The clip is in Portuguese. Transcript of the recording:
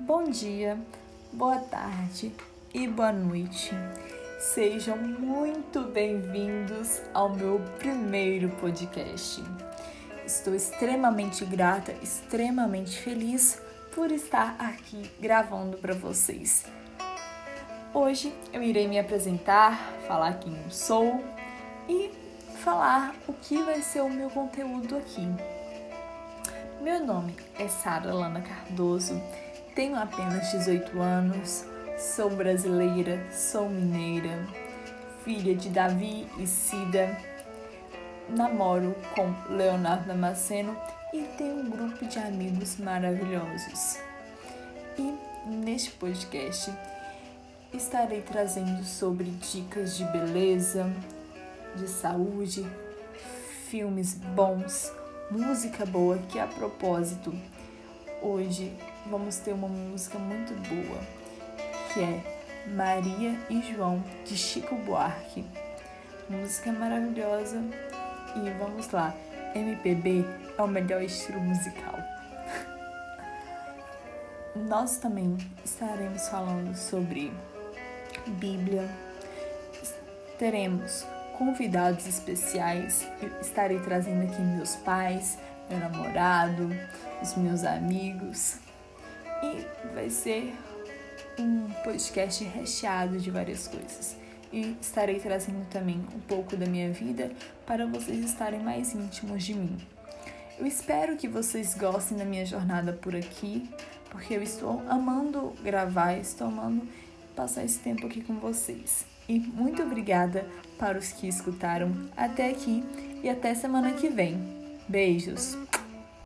Bom dia, boa tarde e boa noite. Sejam muito bem-vindos ao meu primeiro podcast. Estou extremamente grata, extremamente feliz por estar aqui gravando para vocês. Hoje eu irei me apresentar, falar quem eu sou e falar o que vai ser o meu conteúdo aqui. Meu nome é Sara Lana Cardoso tenho apenas 18 anos, sou brasileira, sou mineira, filha de Davi e Cida, namoro com Leonardo Damasceno e tenho um grupo de amigos maravilhosos. E neste podcast estarei trazendo sobre dicas de beleza, de saúde, filmes bons, música boa que a propósito hoje vamos ter uma música muito boa, que é Maria e João, de Chico Buarque. Música maravilhosa. E vamos lá, MPB é o melhor estilo musical. Nós também estaremos falando sobre Bíblia, teremos convidados especiais, estarei trazendo aqui meus pais, meu namorado, os meus amigos e vai ser um podcast recheado de várias coisas. E estarei trazendo também um pouco da minha vida para vocês estarem mais íntimos de mim. Eu espero que vocês gostem da minha jornada por aqui, porque eu estou amando gravar, estou amando passar esse tempo aqui com vocês. E muito obrigada para os que escutaram até aqui e até semana que vem. Beijos!